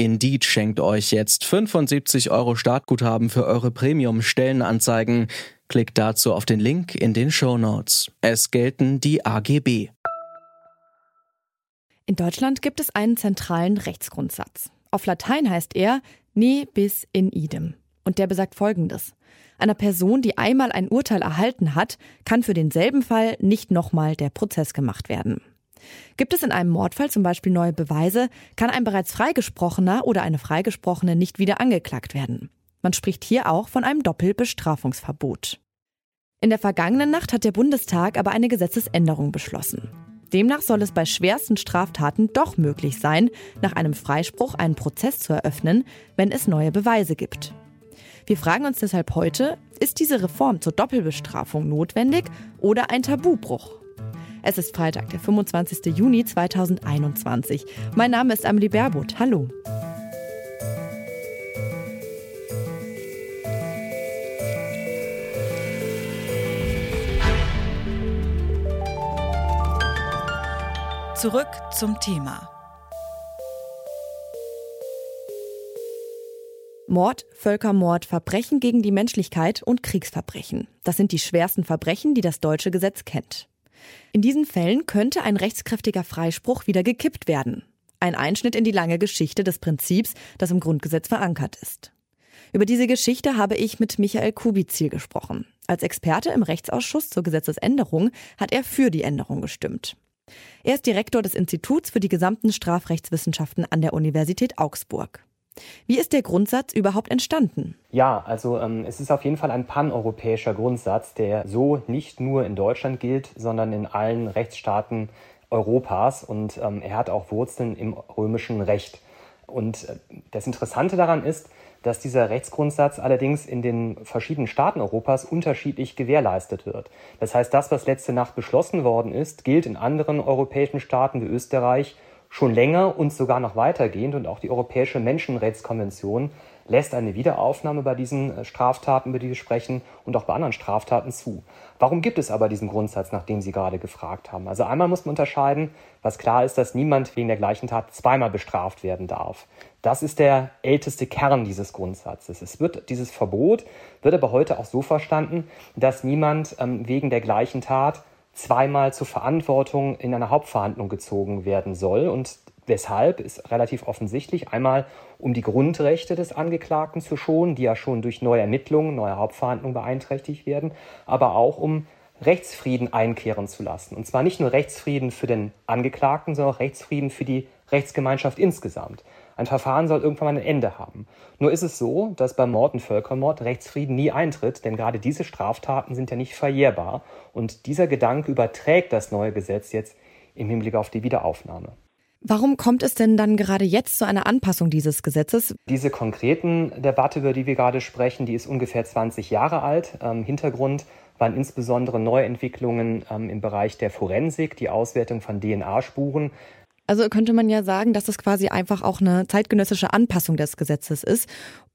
Indeed schenkt euch jetzt 75 Euro Startguthaben für eure Premium-Stellenanzeigen. Klickt dazu auf den Link in den Show Notes. Es gelten die AGB. In Deutschland gibt es einen zentralen Rechtsgrundsatz. Auf Latein heißt er ne bis in idem. Und der besagt Folgendes. Einer Person, die einmal ein Urteil erhalten hat, kann für denselben Fall nicht nochmal der Prozess gemacht werden. Gibt es in einem Mordfall zum Beispiel neue Beweise, kann ein bereits Freigesprochener oder eine Freigesprochene nicht wieder angeklagt werden. Man spricht hier auch von einem Doppelbestrafungsverbot. In der vergangenen Nacht hat der Bundestag aber eine Gesetzesänderung beschlossen. Demnach soll es bei schwersten Straftaten doch möglich sein, nach einem Freispruch einen Prozess zu eröffnen, wenn es neue Beweise gibt. Wir fragen uns deshalb heute, ist diese Reform zur Doppelbestrafung notwendig oder ein Tabubruch? Es ist Freitag, der 25. Juni 2021. Mein Name ist Amelie Berbot. Hallo. Zurück zum Thema. Mord, Völkermord, Verbrechen gegen die Menschlichkeit und Kriegsverbrechen. Das sind die schwersten Verbrechen, die das deutsche Gesetz kennt. In diesen Fällen könnte ein rechtskräftiger Freispruch wieder gekippt werden. Ein Einschnitt in die lange Geschichte des Prinzips, das im Grundgesetz verankert ist. Über diese Geschichte habe ich mit Michael Kubizil gesprochen. Als Experte im Rechtsausschuss zur Gesetzesänderung hat er für die Änderung gestimmt. Er ist Direktor des Instituts für die gesamten Strafrechtswissenschaften an der Universität Augsburg. Wie ist der Grundsatz überhaupt entstanden? Ja, also ähm, es ist auf jeden Fall ein paneuropäischer Grundsatz, der so nicht nur in Deutschland gilt, sondern in allen Rechtsstaaten Europas und ähm, er hat auch Wurzeln im römischen Recht. Und äh, das Interessante daran ist, dass dieser Rechtsgrundsatz allerdings in den verschiedenen Staaten Europas unterschiedlich gewährleistet wird. Das heißt, das, was letzte Nacht beschlossen worden ist, gilt in anderen europäischen Staaten wie Österreich schon länger und sogar noch weitergehend. Und auch die Europäische Menschenrechtskonvention lässt eine Wiederaufnahme bei diesen äh, Straftaten, über die wir sprechen, und auch bei anderen Straftaten zu. Warum gibt es aber diesen Grundsatz, nach dem Sie gerade gefragt haben? Also einmal muss man unterscheiden, was klar ist, dass niemand wegen der gleichen Tat zweimal bestraft werden darf. Das ist der älteste Kern dieses Grundsatzes. Es wird dieses Verbot wird aber heute auch so verstanden, dass niemand ähm, wegen der gleichen Tat zweimal zur Verantwortung in einer Hauptverhandlung gezogen werden soll. Und weshalb ist relativ offensichtlich. Einmal, um die Grundrechte des Angeklagten zu schonen, die ja schon durch neue Ermittlungen, neue Hauptverhandlungen beeinträchtigt werden, aber auch um Rechtsfrieden einkehren zu lassen. Und zwar nicht nur Rechtsfrieden für den Angeklagten, sondern auch Rechtsfrieden für die Rechtsgemeinschaft insgesamt. Ein Verfahren soll irgendwann mal ein Ende haben. Nur ist es so, dass beim Mord und Völkermord Rechtsfrieden nie eintritt, denn gerade diese Straftaten sind ja nicht verjährbar. Und dieser Gedanke überträgt das neue Gesetz jetzt im Hinblick auf die Wiederaufnahme. Warum kommt es denn dann gerade jetzt zu einer Anpassung dieses Gesetzes? Diese konkreten Debatte, über die wir gerade sprechen, die ist ungefähr 20 Jahre alt. Ähm, Hintergrund waren insbesondere Neuentwicklungen ähm, im Bereich der Forensik, die Auswertung von DNA-Spuren. Also könnte man ja sagen, dass das quasi einfach auch eine zeitgenössische Anpassung des Gesetzes ist.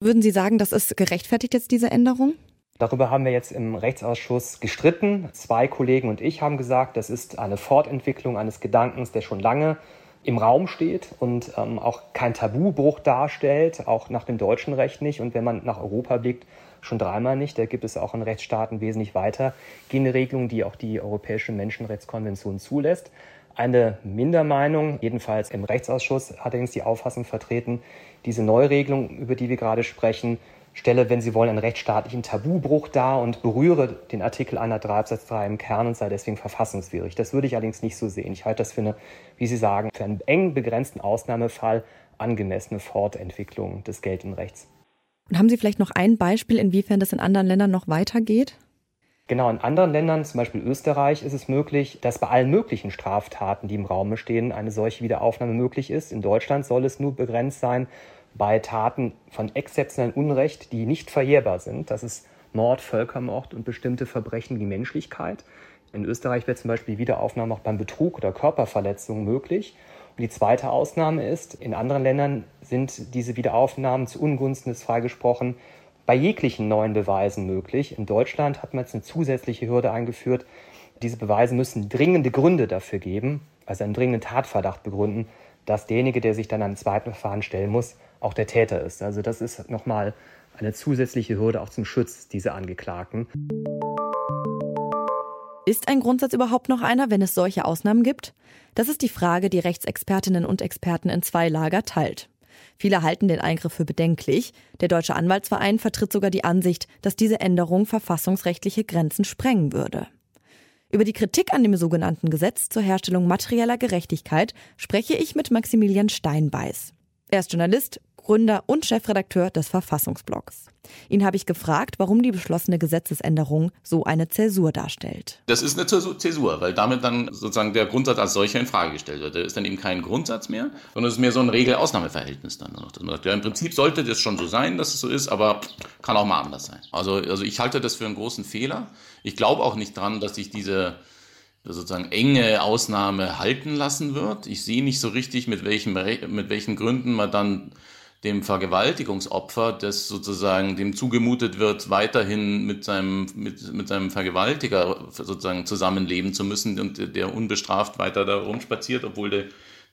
Würden Sie sagen, das ist gerechtfertigt jetzt diese Änderung? Darüber haben wir jetzt im Rechtsausschuss gestritten. Zwei Kollegen und ich haben gesagt, das ist eine Fortentwicklung eines Gedankens, der schon lange im Raum steht und ähm, auch kein Tabubruch darstellt, auch nach dem deutschen Recht nicht. Und wenn man nach Europa blickt, schon dreimal nicht. Da gibt es auch in Rechtsstaaten wesentlich weitergehende Regelungen, die auch die Europäische Menschenrechtskonvention zulässt. Eine Mindermeinung, jedenfalls im Rechtsausschuss, hat allerdings die Auffassung vertreten, diese Neuregelung, über die wir gerade sprechen, stelle, wenn Sie wollen, einen rechtsstaatlichen Tabubruch dar und berühre den Artikel 103 Absatz 3 im Kern und sei deswegen verfassungswidrig. Das würde ich allerdings nicht so sehen. Ich halte das für eine, wie Sie sagen, für einen eng begrenzten Ausnahmefall angemessene Fortentwicklung des geltenden Rechts. Und haben Sie vielleicht noch ein Beispiel, inwiefern das in anderen Ländern noch weitergeht? Genau, in anderen Ländern, zum Beispiel Österreich, ist es möglich, dass bei allen möglichen Straftaten, die im Raum stehen, eine solche Wiederaufnahme möglich ist. In Deutschland soll es nur begrenzt sein bei Taten von exzeptionellem Unrecht, die nicht verjährbar sind. Das ist Mord, Völkermord und bestimmte Verbrechen wie Menschlichkeit. In Österreich wird zum Beispiel Wiederaufnahme auch beim Betrug oder Körperverletzung möglich. Und die zweite Ausnahme ist, in anderen Ländern sind diese Wiederaufnahmen zu Ungunsten des Freigesprochen bei jeglichen neuen Beweisen möglich. In Deutschland hat man jetzt eine zusätzliche Hürde eingeführt. Diese Beweise müssen dringende Gründe dafür geben, also einen dringenden Tatverdacht begründen, dass derjenige, der sich dann einem zweiten Verfahren stellen muss, auch der Täter ist. Also das ist nochmal eine zusätzliche Hürde auch zum Schutz dieser Angeklagten. Ist ein Grundsatz überhaupt noch einer, wenn es solche Ausnahmen gibt? Das ist die Frage, die Rechtsexpertinnen und Experten in zwei Lager teilt. Viele halten den Eingriff für bedenklich. Der Deutsche Anwaltsverein vertritt sogar die Ansicht, dass diese Änderung verfassungsrechtliche Grenzen sprengen würde. Über die Kritik an dem sogenannten Gesetz zur Herstellung materieller Gerechtigkeit spreche ich mit Maximilian Steinbeiß. Er ist Journalist, Gründer und Chefredakteur des Verfassungsblogs. Ihn habe ich gefragt, warum die beschlossene Gesetzesänderung so eine Zäsur darstellt. Das ist eine Zäsur, weil damit dann sozusagen der Grundsatz als solcher in Frage gestellt wird. Der ist dann eben kein Grundsatz mehr, sondern es ist mehr so ein Regel-Ausnahmeverhältnis dann noch. Ja, im Prinzip sollte das schon so sein, dass es so ist, aber kann auch mal anders sein. Also, also ich halte das für einen großen Fehler. Ich glaube auch nicht dran, dass sich diese sozusagen enge Ausnahme halten lassen wird. Ich sehe nicht so richtig, mit welchen, mit welchen Gründen man dann dem Vergewaltigungsopfer, das sozusagen dem zugemutet wird, weiterhin mit seinem, mit, mit seinem Vergewaltiger sozusagen zusammenleben zu müssen und der unbestraft weiter da rumspaziert, obwohl der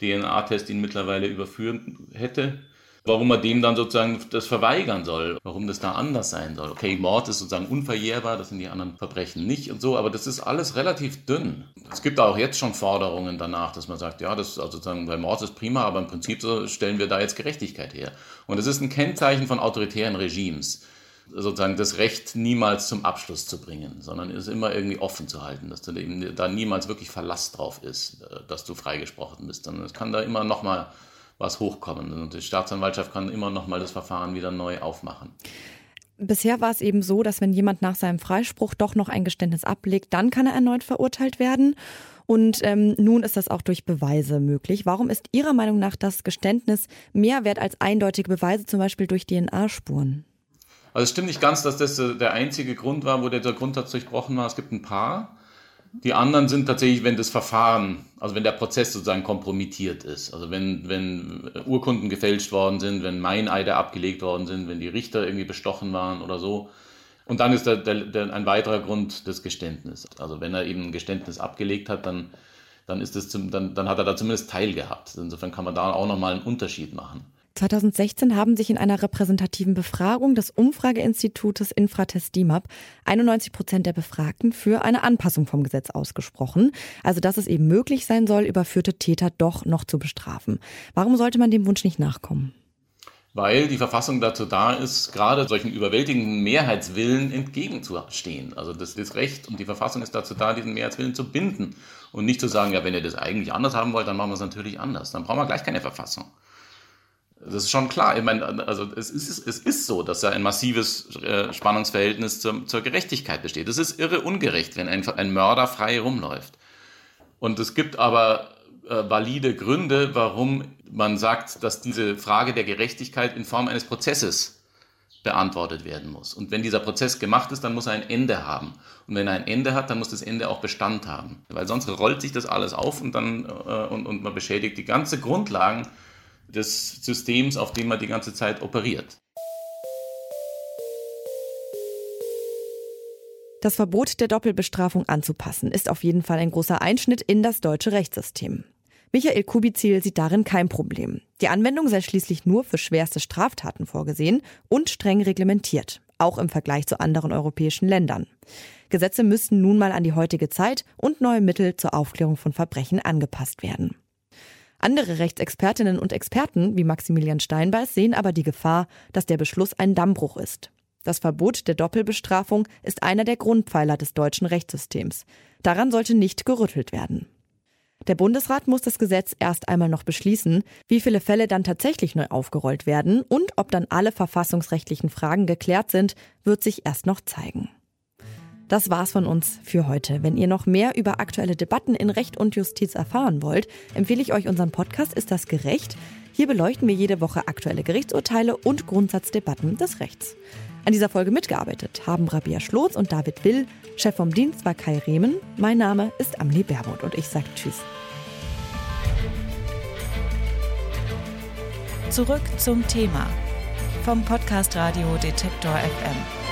DNA-Test ihn mittlerweile überführen hätte warum man dem dann sozusagen das verweigern soll, warum das da anders sein soll. Okay, Mord ist sozusagen unverjährbar, das sind die anderen Verbrechen nicht und so, aber das ist alles relativ dünn. Es gibt auch jetzt schon Forderungen danach, dass man sagt, ja, das also sozusagen bei Mord ist prima, aber im Prinzip stellen wir da jetzt Gerechtigkeit her. Und es ist ein Kennzeichen von autoritären Regimes sozusagen das Recht niemals zum Abschluss zu bringen, sondern es immer irgendwie offen zu halten, dass da niemals wirklich Verlass drauf ist, dass du freigesprochen bist, sondern es kann da immer nochmal was hochkommen. Und die Staatsanwaltschaft kann immer noch mal das Verfahren wieder neu aufmachen. Bisher war es eben so, dass wenn jemand nach seinem Freispruch doch noch ein Geständnis ablegt, dann kann er erneut verurteilt werden. Und ähm, nun ist das auch durch Beweise möglich. Warum ist Ihrer Meinung nach das Geständnis mehr wert als eindeutige Beweise, zum Beispiel durch DNA-Spuren? Also es stimmt nicht ganz, dass das äh, der einzige Grund war, wo der Grundsatz durchbrochen war. Es gibt ein paar. Die anderen sind tatsächlich, wenn das Verfahren, also wenn der Prozess sozusagen kompromittiert ist. Also wenn, wenn Urkunden gefälscht worden sind, wenn Meineide abgelegt worden sind, wenn die Richter irgendwie bestochen waren oder so. Und dann ist der, der, der, ein weiterer Grund das Geständnis. Also wenn er eben ein Geständnis abgelegt hat, dann, dann, ist das zum, dann, dann hat er da zumindest teilgehabt. Insofern kann man da auch nochmal einen Unterschied machen. 2016 haben sich in einer repräsentativen Befragung des Umfrageinstitutes Infratest DIMAP 91 Prozent der Befragten für eine Anpassung vom Gesetz ausgesprochen. Also dass es eben möglich sein soll, überführte Täter doch noch zu bestrafen. Warum sollte man dem Wunsch nicht nachkommen? Weil die Verfassung dazu da ist, gerade solchen überwältigenden Mehrheitswillen entgegenzustehen. Also das, das Recht und die Verfassung ist dazu da, diesen Mehrheitswillen zu binden und nicht zu sagen, ja, wenn ihr das eigentlich anders haben wollt, dann machen wir es natürlich anders. Dann brauchen wir gleich keine Verfassung. Das ist schon klar. Ich meine, also es ist, es ist so, dass da ein massives äh, Spannungsverhältnis zur, zur Gerechtigkeit besteht. Es ist irre ungerecht, wenn ein, ein Mörder frei rumläuft. Und es gibt aber äh, valide Gründe, warum man sagt, dass diese Frage der Gerechtigkeit in Form eines Prozesses beantwortet werden muss. Und wenn dieser Prozess gemacht ist, dann muss er ein Ende haben. Und wenn er ein Ende hat, dann muss das Ende auch Bestand haben. Weil sonst rollt sich das alles auf und dann äh, und, und man beschädigt die ganze Grundlagen des Systems, auf dem man die ganze Zeit operiert. Das Verbot der Doppelbestrafung anzupassen ist auf jeden Fall ein großer Einschnitt in das deutsche Rechtssystem. Michael Kubizil sieht darin kein Problem. Die Anwendung sei schließlich nur für schwerste Straftaten vorgesehen und streng reglementiert, auch im Vergleich zu anderen europäischen Ländern. Gesetze müssten nun mal an die heutige Zeit und neue Mittel zur Aufklärung von Verbrechen angepasst werden. Andere Rechtsexpertinnen und Experten wie Maximilian Steinbeiß sehen aber die Gefahr, dass der Beschluss ein Dammbruch ist. Das Verbot der Doppelbestrafung ist einer der Grundpfeiler des deutschen Rechtssystems. Daran sollte nicht gerüttelt werden. Der Bundesrat muss das Gesetz erst einmal noch beschließen, wie viele Fälle dann tatsächlich neu aufgerollt werden und ob dann alle verfassungsrechtlichen Fragen geklärt sind, wird sich erst noch zeigen. Das war's von uns für heute. Wenn ihr noch mehr über aktuelle Debatten in Recht und Justiz erfahren wollt, empfehle ich euch unseren Podcast Ist das gerecht? Hier beleuchten wir jede Woche aktuelle Gerichtsurteile und Grundsatzdebatten des Rechts. An dieser Folge mitgearbeitet haben Rabia Schlotz und David Will. Chef vom Dienst war Kai Rehmen. Mein Name ist Amelie Berbot und ich sage Tschüss. Zurück zum Thema vom Podcast Radio Detektor FM.